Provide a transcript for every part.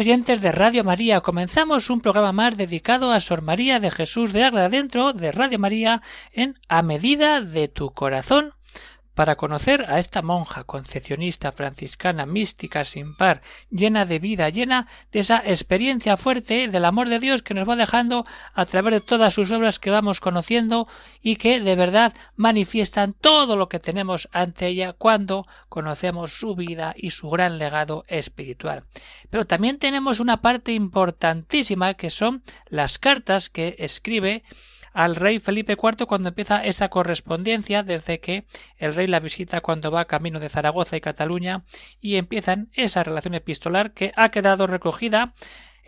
Oyentes de Radio María, comenzamos un programa más dedicado a Sor María de Jesús de Ágreda dentro de Radio María en A medida de tu corazón para conocer a esta monja concepcionista franciscana mística sin par, llena de vida, llena de esa experiencia fuerte del amor de Dios que nos va dejando a través de todas sus obras que vamos conociendo y que de verdad manifiestan todo lo que tenemos ante ella cuando conocemos su vida y su gran legado espiritual. Pero también tenemos una parte importantísima que son las cartas que escribe al rey Felipe IV cuando empieza esa correspondencia desde que el rey la visita cuando va camino de Zaragoza y Cataluña y empiezan esa relación epistolar que ha quedado recogida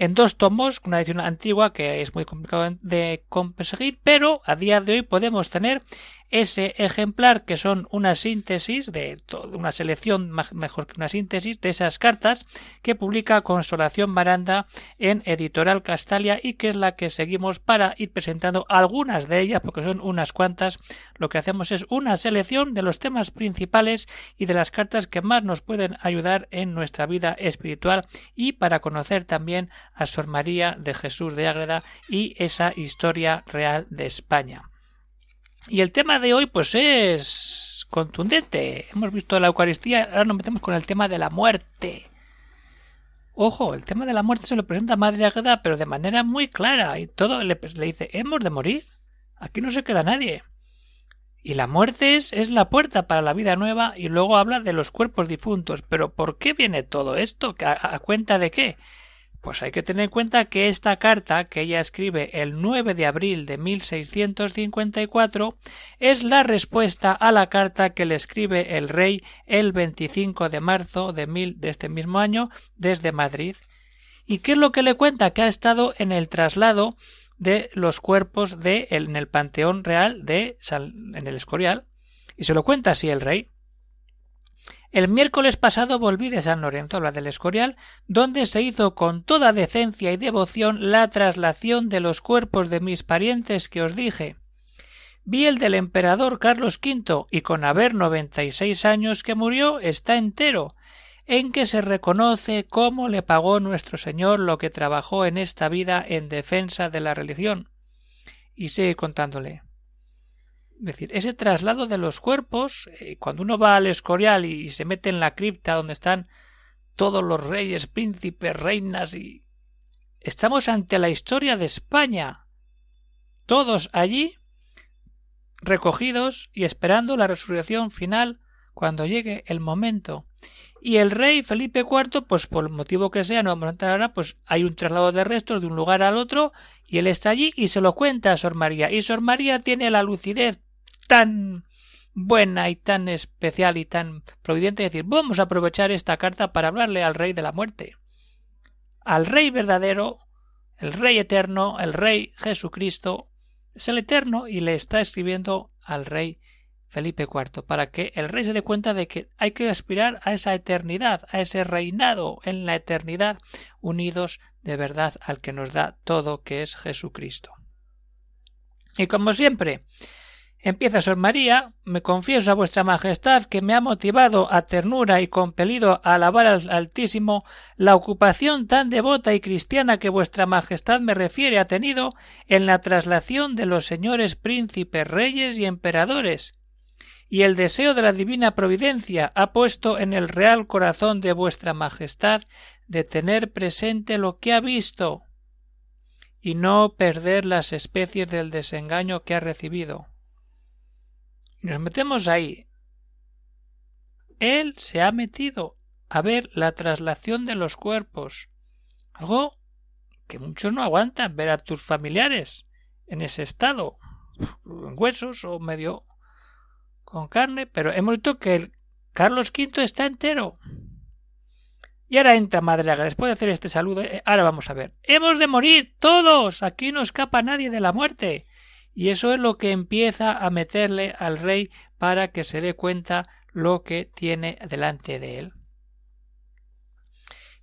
en dos tomos, una edición antigua que es muy complicado de conseguir, pero a día de hoy podemos tener ese ejemplar que son una síntesis de una selección mejor que una síntesis de esas cartas que publica Consolación Baranda en Editorial Castalia y que es la que seguimos para ir presentando algunas de ellas porque son unas cuantas lo que hacemos es una selección de los temas principales y de las cartas que más nos pueden ayudar en nuestra vida espiritual y para conocer también a Sor María de Jesús de Ágreda y esa historia real de España. Y el tema de hoy, pues es contundente. Hemos visto la Eucaristía, ahora nos metemos con el tema de la muerte. Ojo, el tema de la muerte se lo presenta Madre Agueda, pero de manera muy clara. Y todo le, le, dice, hemos de morir. Aquí no se queda nadie. Y la muerte es la puerta para la vida nueva y luego habla de los cuerpos difuntos. Pero ¿por qué viene todo esto? a cuenta de qué? Pues hay que tener en cuenta que esta carta que ella escribe el 9 de abril de 1654 es la respuesta a la carta que le escribe el rey el 25 de marzo de, este mismo año desde Madrid. ¿Y qué es lo que le cuenta? Que ha estado en el traslado de los cuerpos de en el Panteón Real de en el Escorial y se lo cuenta así el rey. El miércoles pasado volví de San Lorenzo, habla del Escorial, donde se hizo con toda decencia y devoción la traslación de los cuerpos de mis parientes que os dije. Vi el del emperador Carlos V y con haber noventa y seis años que murió está entero, en que se reconoce cómo le pagó nuestro Señor lo que trabajó en esta vida en defensa de la religión. Y sigue contándole. Es decir, ese traslado de los cuerpos, eh, cuando uno va al Escorial y, se mete en la cripta donde están todos los reyes, príncipes, reinas y. Estamos ante la historia de España. Todos allí recogidos y esperando la resurrección final cuando llegue el momento. Y el rey Felipe IV, pues por el motivo que sea, no vamos a entrar ahora, pues hay un traslado de restos de un lugar al otro y él está allí y se lo cuenta a Sor María. Y Sor María tiene la lucidez tan buena y tan especial y tan providente decir vamos a aprovechar esta carta para hablarle al rey de la muerte al rey verdadero el rey eterno el rey Jesucristo es el eterno y le está escribiendo al rey Felipe IV para que el rey se dé cuenta de que hay que aspirar a esa eternidad a ese reinado en la eternidad unidos de verdad al que nos da todo que es Jesucristo. Y como siempre Empieza Sor María, me confieso a vuestra Majestad que me ha motivado a ternura y compelido a alabar al Altísimo. La ocupación tan devota y cristiana que vuestra Majestad me refiere ha tenido en la traslación de los señores príncipes, reyes y emperadores, y el deseo de la divina providencia ha puesto en el real corazón de vuestra Majestad de tener presente lo que ha visto y no perder las especies del desengaño que ha recibido nos metemos ahí. Él se ha metido a ver la traslación de los cuerpos. Algo que muchos no aguantan ver a tus familiares en ese estado, en huesos o medio con carne, pero hemos visto que el Carlos V está entero. Y ahora entra Madriaga, después de hacer este saludo, eh, ahora vamos a ver. Hemos de morir todos, aquí no escapa nadie de la muerte. Y eso es lo que empieza a meterle al rey para que se dé cuenta lo que tiene delante de él.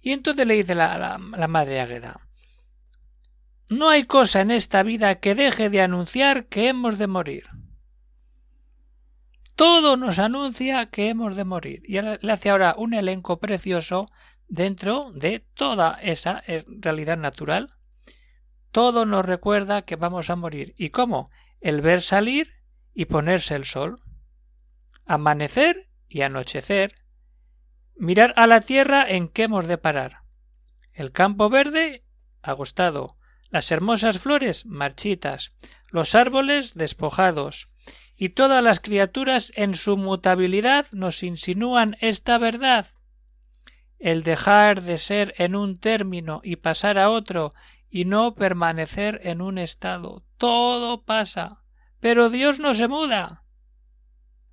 Y entonces le dice la, la, madre Águeda No hay cosa en esta vida que deje de anunciar que hemos de morir. Todo nos anuncia que hemos de morir. Y le hace ahora un elenco precioso dentro de toda esa eh, realidad natural. Todo nos recuerda que vamos a morir. ¿Y cómo? El ver salir y ponerse el sol. Amanecer y anochecer. Mirar a la tierra en que hemos de parar. El campo verde agostado. Las hermosas flores marchitas. Los árboles despojados. Y todas las criaturas en su mutabilidad nos insinúan esta verdad el dejar de ser en un término y pasar a otro y no permanecer en un estado. Todo pasa. Pero Dios no se muda.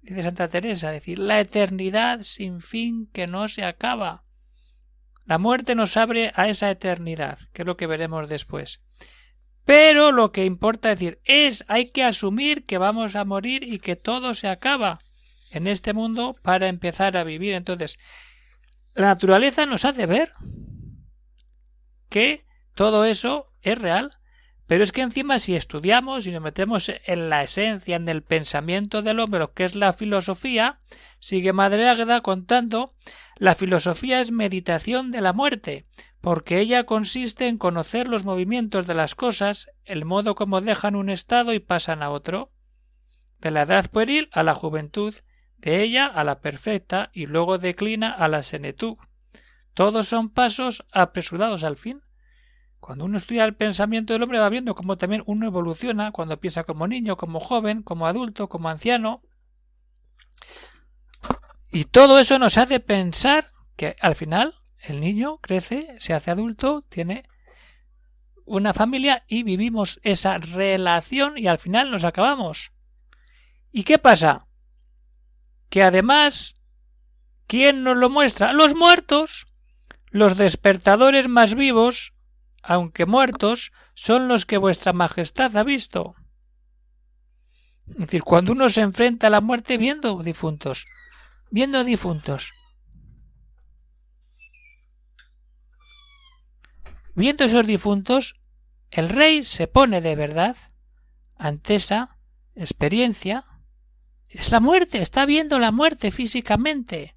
Dice Santa Teresa, decir, la eternidad sin fin que no se acaba. La muerte nos abre a esa eternidad, que es lo que veremos después. Pero lo que importa decir es hay que asumir que vamos a morir y que todo se acaba en este mundo para empezar a vivir. Entonces, la naturaleza nos hace ver que todo eso es real, pero es que encima si estudiamos y nos metemos en la esencia, en el pensamiento del hombre, lo que es la filosofía, sigue Madre Águeda contando, la filosofía es meditación de la muerte, porque ella consiste en conocer los movimientos de las cosas, el modo como dejan un estado y pasan a otro, de la edad pueril a la juventud, de ella a la perfecta y luego declina a la senetud. Todos son pasos apresurados al fin. Cuando uno estudia el pensamiento del hombre va viendo cómo también uno evoluciona cuando piensa como niño, como joven, como adulto, como anciano. Y todo eso nos hace pensar que al final el niño crece, se hace adulto, tiene una familia y vivimos esa relación y al final nos acabamos. ¿Y qué pasa? que además, ¿quién nos lo muestra? Los muertos. Los despertadores más vivos, aunque muertos, son los que vuestra Majestad ha visto. Es decir, cuando uno se enfrenta a la muerte viendo difuntos, viendo difuntos. Viendo esos difuntos, el rey se pone de verdad ante esa experiencia es la muerte, está viendo la muerte físicamente.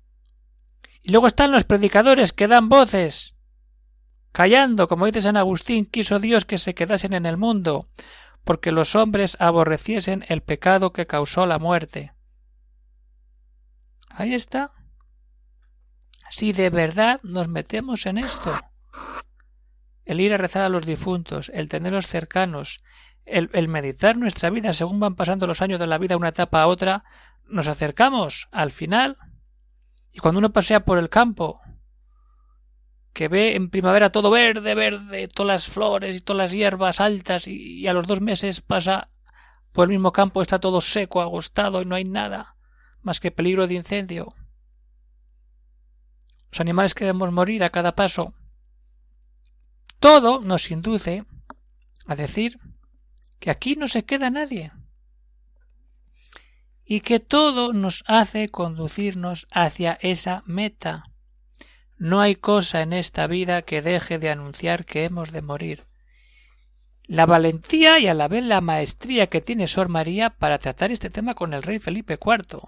Y luego están los predicadores que dan voces. Callando, como dice San Agustín, quiso Dios que se quedasen en el mundo, porque los hombres aborreciesen el pecado que causó la muerte. Ahí está. Si de verdad nos metemos en esto, el ir a rezar a los difuntos, el tenerlos cercanos, el, meditar nuestra vida según van pasando los años de la vida una etapa a otra, nos acercamos al final y cuando uno pasea por el campo, que ve en primavera todo verde, verde, todas las flores y todas las hierbas altas y, a los dos meses pasa por el mismo campo, está todo seco, agostado y no hay nada más que peligro de incendio. Los animales que debemos morir a cada paso. Todo nos induce a decir que aquí no se queda nadie y que todo nos hace conducirnos hacia esa meta. No hay cosa en esta vida que deje de anunciar que hemos de morir. La valentía y a la vez la maestría que tiene Sor María para tratar este tema con el rey Felipe IV.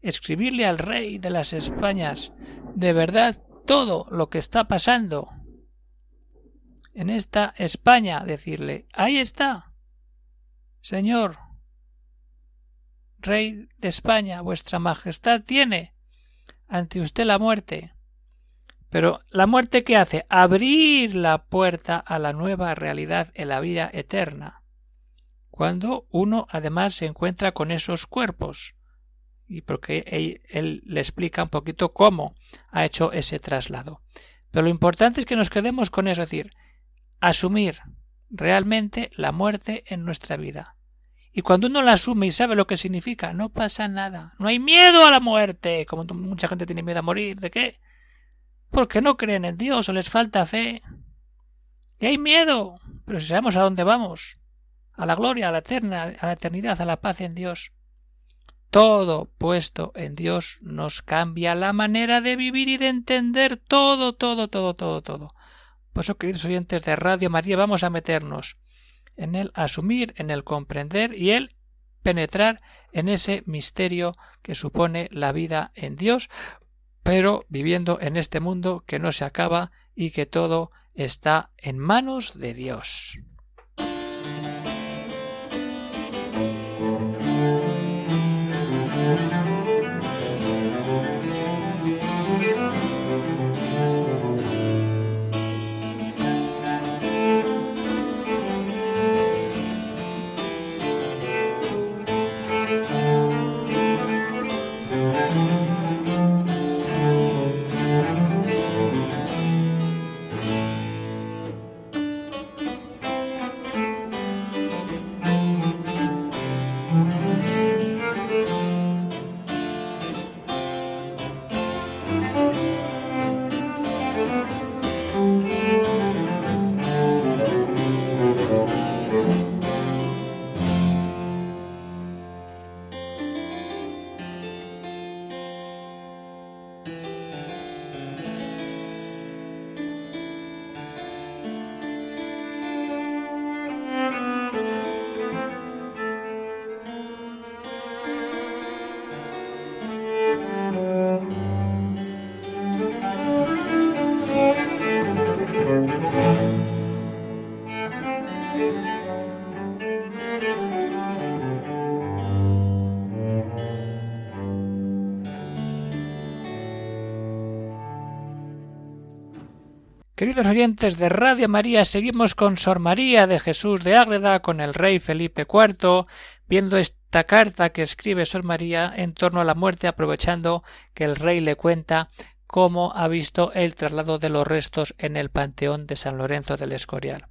Escribirle al rey de las Españas de verdad todo lo que está pasando en esta España, decirle ahí está, Señor, Rey de España, vuestra Majestad tiene ante usted la muerte. Pero la muerte que hace abrir la puerta a la nueva realidad en la vida eterna. Cuando uno además se encuentra con esos cuerpos. Y porque él, él, le explica un poquito cómo ha hecho ese traslado. Pero lo importante es que nos quedemos con eso, es decir, asumir realmente la muerte en nuestra vida. Y cuando uno la asume y sabe lo que significa, no pasa nada. No hay miedo a la muerte, como mucha gente tiene miedo a morir. ¿De qué? Porque no creen en Dios o les falta fe. Y hay miedo, pero si sabemos a dónde vamos, a la gloria, a la eterna, a la eternidad, a la paz en Dios. Todo puesto en Dios nos cambia la manera de vivir y de entender todo, todo, todo, todo, todo. Por eso, queridos oyentes de Radio María, vamos a meternos en el asumir, en el comprender y el penetrar en ese misterio que supone la vida en Dios, pero viviendo en este mundo que no se acaba y que todo está en manos de Dios. Queridos oyentes de Radio María, seguimos con Sor María de Jesús de Ágreda, con el rey Felipe IV, viendo esta carta que escribe Sor María en torno a la muerte, aprovechando que el rey le cuenta cómo ha visto el traslado de los restos en el panteón de San Lorenzo del Escorial.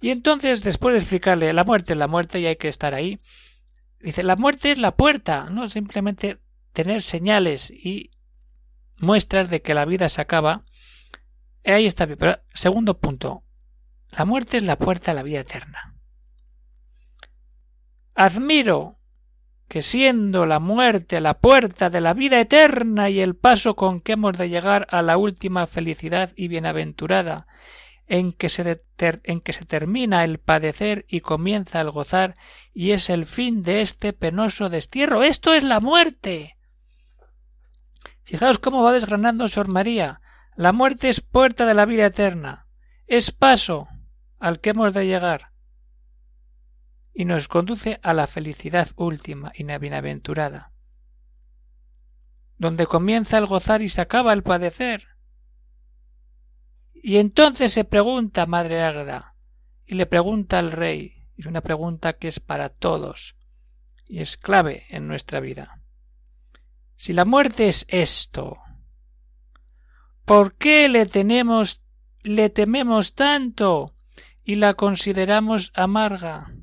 Y entonces, después de explicarle la muerte, la muerte y hay que estar ahí, dice la muerte es la puerta, no simplemente tener señales y muestras de que la vida se acaba, Ahí está bien. Pero segundo punto. La muerte es la puerta a la vida eterna. Admiro que siendo la muerte la puerta de la vida eterna y el paso con que hemos de llegar a la última felicidad y bienaventurada, en que, se en que se termina el padecer y comienza el gozar, y es el fin de este penoso destierro. Esto es la muerte. Fijaos cómo va desgranando Sor María la muerte es puerta de la vida eterna, es paso al que hemos de llegar y nos conduce a la felicidad última y bienaventurada, donde comienza el gozar y se acaba el padecer. Y entonces se pregunta Madre Ágreda, y le pregunta al rey, es una pregunta que es para todos, y es clave en nuestra vida. Si la muerte es esto, ¿Por qué le tenemos le tememos tanto y la consideramos amarga?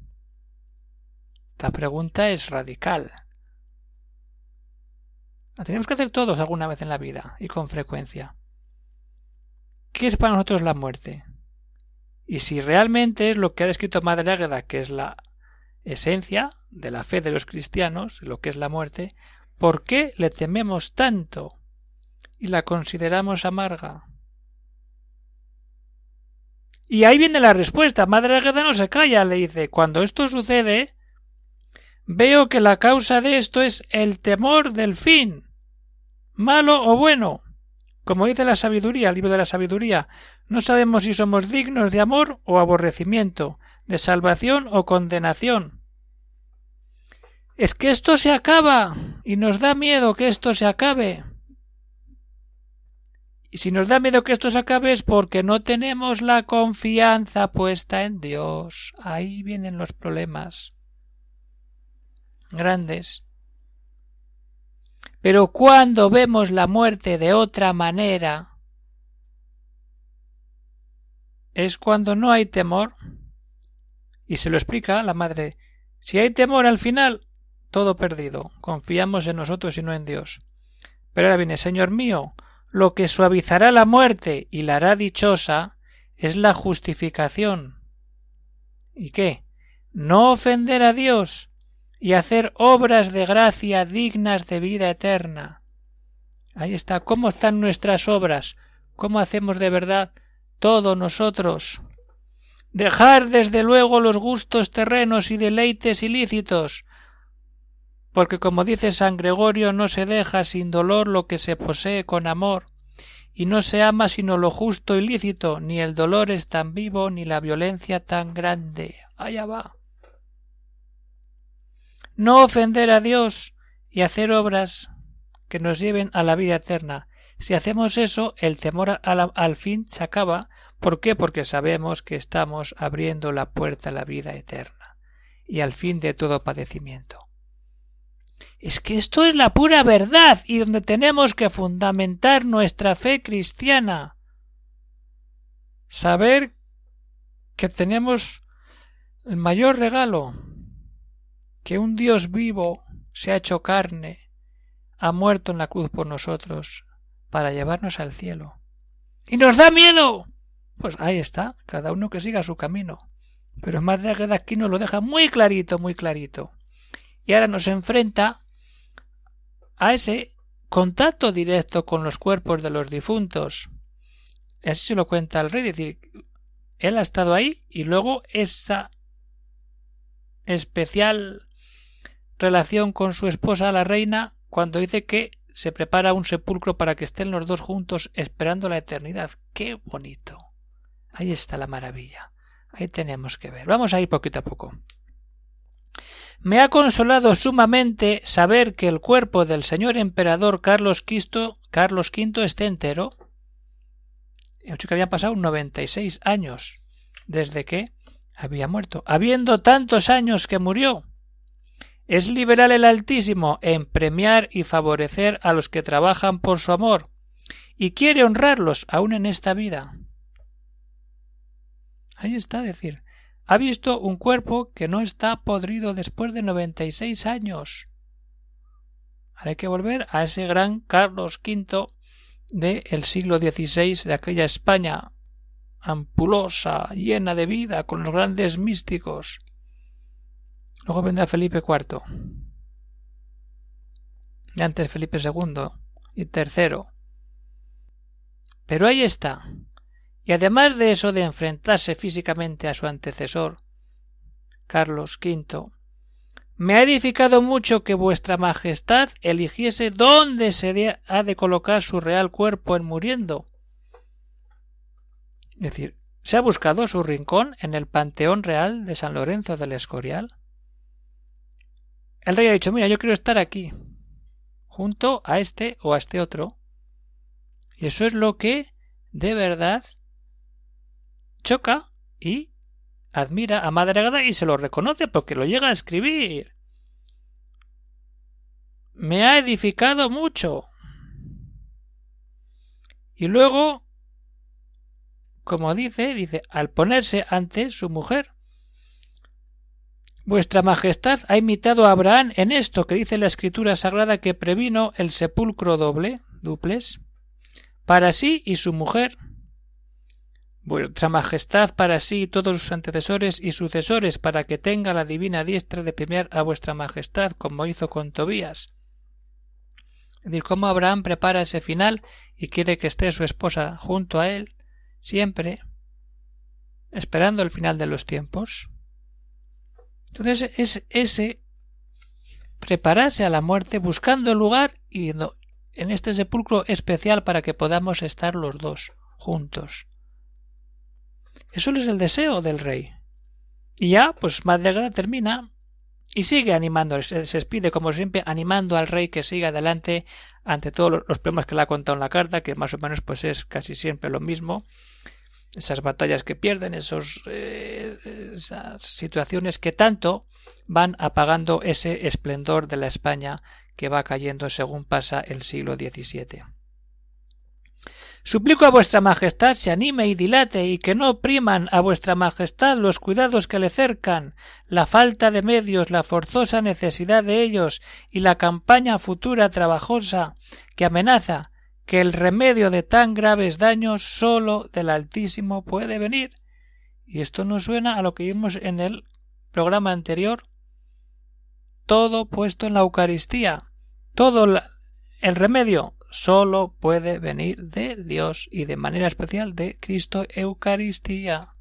La pregunta es radical. La tenemos que hacer todos alguna vez en la vida y con frecuencia. ¿Qué es para nosotros la muerte? Y si realmente es lo que ha descrito Madre Águeda, que es la esencia de la fe de los cristianos, lo que es la muerte, ¿por qué le tememos tanto? Y la consideramos amarga. Y ahí viene la respuesta. Madre Agueda no se calla, le dice, cuando esto sucede, veo que la causa de esto es el temor del fin, malo o bueno. Como dice la sabiduría, el libro de la sabiduría, no sabemos si somos dignos de amor o aborrecimiento, de salvación o condenación. Es que esto se acaba y nos da miedo que esto se acabe. Y si nos da miedo que esto se acabe es porque no tenemos la confianza puesta en Dios. Ahí vienen los problemas grandes. Pero cuando vemos la muerte de otra manera, es cuando no hay temor. Y se lo explica la madre. Si hay temor al final, todo perdido. Confiamos en nosotros y no en Dios. Pero ahora viene, Señor mío, lo que suavizará la muerte y la hará dichosa es la justificación. ¿Y qué? No ofender a Dios y hacer obras de gracia dignas de vida eterna. Ahí está. ¿Cómo están nuestras obras? ¿Cómo hacemos de verdad todo nosotros? Dejar desde luego los gustos terrenos y deleites ilícitos, porque como dice San Gregorio no se deja sin dolor lo que se posee con amor, y no se ama sino lo justo y lícito, ni el dolor es tan vivo ni la violencia tan grande. Allá va. No ofender a Dios y hacer obras que nos lleven a la vida eterna. Si hacemos eso, el temor al, fin se acaba. ¿Por qué? Porque sabemos que estamos abriendo la puerta a la vida eterna y al fin de todo padecimiento. Es que esto es la pura verdad y donde tenemos que fundamentar nuestra fe cristiana. Saber que tenemos el mayor regalo, que un Dios vivo se ha hecho carne, ha muerto en la cruz por nosotros, para llevarnos al cielo. ¡Y nos da miedo! Pues ahí está, cada uno que siga su camino. Pero Madre de aquí nos lo deja muy clarito, muy clarito. Y ahora nos enfrenta a ese contacto directo con los cuerpos de los difuntos. Así se lo cuenta el rey, es decir, él ha estado ahí y luego esa especial relación con su esposa la reina cuando dice que se prepara un sepulcro para que estén los dos juntos esperando la eternidad. ¡Qué bonito! Ahí está la maravilla. Ahí tenemos que ver. Vamos a ir poquito a poco. Me ha consolado sumamente saber que el cuerpo del señor emperador Carlos V, Carlos V esté entero. Que habían pasado 96 años desde que había muerto, habiendo tantos años que murió. Es liberal el Altísimo en premiar y favorecer a los que trabajan por su amor, y quiere honrarlos aún en esta vida. Ahí está, decir, ha visto un cuerpo que no está podrido después de noventa y seis años. Ahora hay que volver a ese gran Carlos V del siglo XVI, de aquella España ampulosa, llena de vida, con los grandes místicos. Luego vendrá Felipe IV. Y antes Felipe II y tercero. Pero ahí está, y además de eso de enfrentarse físicamente a su antecesor, Carlos V, me ha edificado mucho que vuestra Majestad eligiese dónde se ha de colocar su real cuerpo en muriendo. Es decir, ¿se ha buscado su rincón en el Panteón Real de San Lorenzo del Escorial? El rey ha dicho, mira, yo quiero estar aquí, junto a este o a este otro. Y eso es lo que, de verdad, choca y admira a Madre Gada y se lo reconoce porque lo llega a escribir. Me ha edificado mucho. Y luego, como dice, dice, al ponerse ante su mujer, Vuestra Majestad ha imitado a Abraham en esto que dice la Escritura Sagrada que previno el sepulcro doble, duples, para sí y su mujer, Vuestra Majestad para sí y todos sus antecesores y sucesores para que tenga la divina diestra de premiar a vuestra Majestad como hizo con Tobías. Es decir, cómo Abraham prepara ese final y quiere que esté su esposa junto a él, siempre, esperando el final de los tiempos. Entonces es ese prepararse a la muerte buscando el lugar y en este sepulcro especial para que podamos estar los dos juntos eso es el deseo del rey. Y ya, pues Madre termina y sigue animando, se, despide como siempre, animando al rey que siga adelante ante todos los problemas que le ha contado en la carta, que más o menos pues es casi siempre lo mismo. Esas batallas que pierden, eh, esas situaciones que tanto van apagando ese esplendor de la España que va cayendo según pasa el siglo XVII. Suplico a vuestra Majestad se anime y dilate y que no opriman a vuestra Majestad los cuidados que le cercan, la falta de medios, la forzosa necesidad de ellos y la campaña futura trabajosa que amenaza, que el remedio de tan graves daños sólo del Altísimo puede venir. Y esto nos suena a lo que vimos en el programa anterior. Todo puesto en la Eucaristía. Todo el remedio sólo puede venir de Dios y de manera especial de Cristo Eucaristía.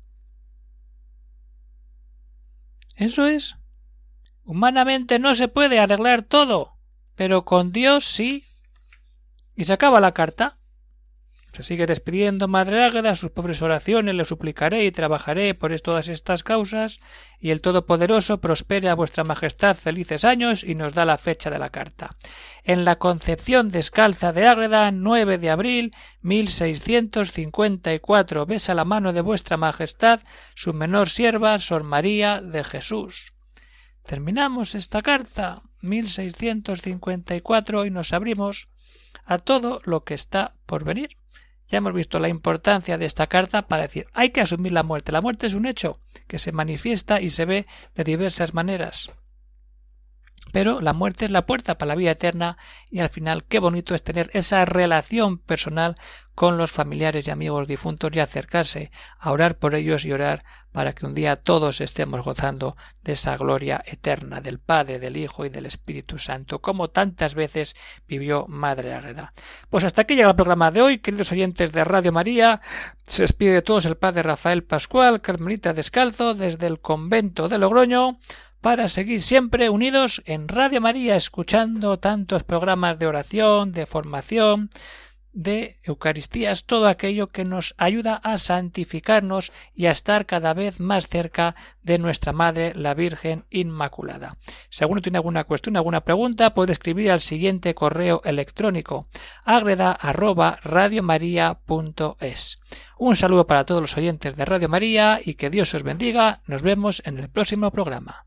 Eso es. Humanamente no se puede arreglar todo, pero con Dios sí. Y se acaba la carta. Se sigue despidiendo Madre Águeda, sus pobres oraciones le suplicaré y trabajaré por todas estas causas, y el Todopoderoso prospere a vuestra Majestad felices años y nos da la fecha de la carta. En la Concepción Descalza de Ágreda, 9 de abril 1654, besa la mano de vuestra Majestad su menor sierva, Sor María de Jesús. Terminamos esta carta 1654 y nos abrimos a todo lo que está por venir. Ya hemos visto la importancia de esta carta para decir hay que asumir la muerte. La muerte es un hecho que se manifiesta y se ve de diversas maneras. Pero la muerte es la puerta para la vida eterna y al final qué bonito es tener esa relación personal con los familiares y amigos difuntos y acercarse a orar por ellos y orar para que un día todos estemos gozando de esa gloria eterna del Padre, del Hijo y del Espíritu Santo, como tantas veces vivió Madre Agreda. Pues hasta aquí llega el programa de hoy, queridos oyentes de Radio María. Se despide de todos el Padre Rafael Pascual, Carmelita Descalzo, desde el convento de Logroño para seguir siempre unidos en Radio María, escuchando tantos programas de oración, de formación, de Eucaristías, todo aquello que nos ayuda a santificarnos y a estar cada vez más cerca de nuestra Madre, la Virgen Inmaculada. Si alguno tiene alguna cuestión, alguna pregunta, puede escribir al siguiente correo electrónico agreda Un saludo para todos los oyentes de Radio María y que Dios os bendiga. Nos vemos en el próximo programa.